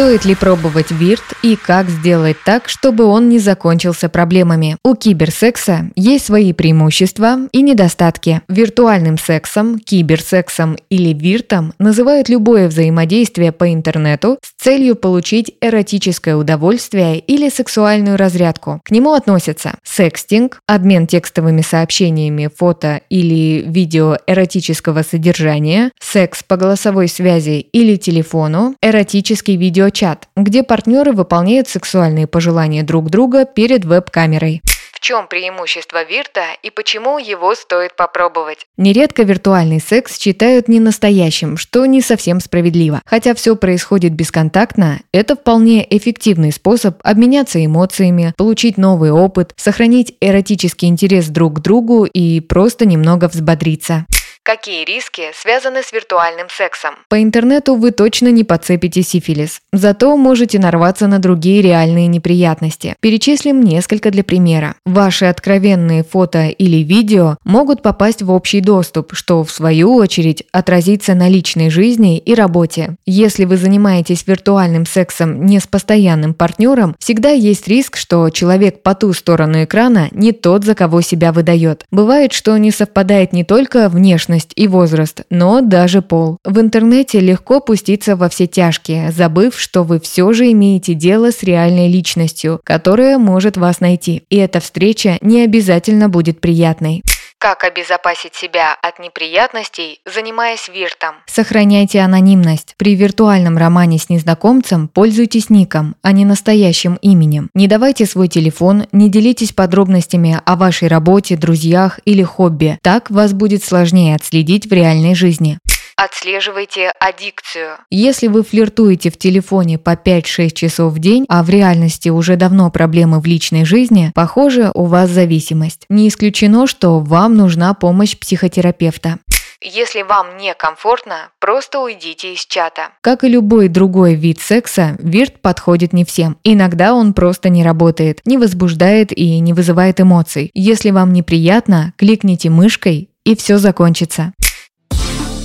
Стоит ли пробовать вирт и как сделать так, чтобы он не закончился проблемами? У киберсекса есть свои преимущества и недостатки. Виртуальным сексом, киберсексом или виртом называют любое взаимодействие по интернету с целью получить эротическое удовольствие или сексуальную разрядку. К нему относятся секстинг, обмен текстовыми сообщениями, фото или видео эротического содержания, секс по голосовой связи или телефону, эротический видео видеочат, где партнеры выполняют сексуальные пожелания друг друга перед веб-камерой. В чем преимущество Вирта и почему его стоит попробовать? Нередко виртуальный секс считают не настоящим, что не совсем справедливо. Хотя все происходит бесконтактно, это вполне эффективный способ обменяться эмоциями, получить новый опыт, сохранить эротический интерес друг к другу и просто немного взбодриться. Какие риски связаны с виртуальным сексом? По интернету вы точно не подцепите сифилис. Зато можете нарваться на другие реальные неприятности. Перечислим несколько для примера. Ваши откровенные фото или видео могут попасть в общий доступ, что в свою очередь отразится на личной жизни и работе. Если вы занимаетесь виртуальным сексом не с постоянным партнером, всегда есть риск, что человек по ту сторону экрана не тот, за кого себя выдает. Бывает, что не совпадает не только внешне внешность и возраст, но даже пол. В интернете легко пуститься во все тяжкие, забыв, что вы все же имеете дело с реальной личностью, которая может вас найти. И эта встреча не обязательно будет приятной. Как обезопасить себя от неприятностей, занимаясь виртом? Сохраняйте анонимность. При виртуальном романе с незнакомцем пользуйтесь ником, а не настоящим именем. Не давайте свой телефон, не делитесь подробностями о вашей работе, друзьях или хобби. Так вас будет сложнее отследить в реальной жизни. Отслеживайте аддикцию. Если вы флиртуете в телефоне по 5-6 часов в день, а в реальности уже давно проблемы в личной жизни, похоже, у вас зависимость. Не исключено, что вам нужна помощь психотерапевта. Если вам некомфортно, просто уйдите из чата. Как и любой другой вид секса, вирт подходит не всем. Иногда он просто не работает, не возбуждает и не вызывает эмоций. Если вам неприятно, кликните мышкой и все закончится.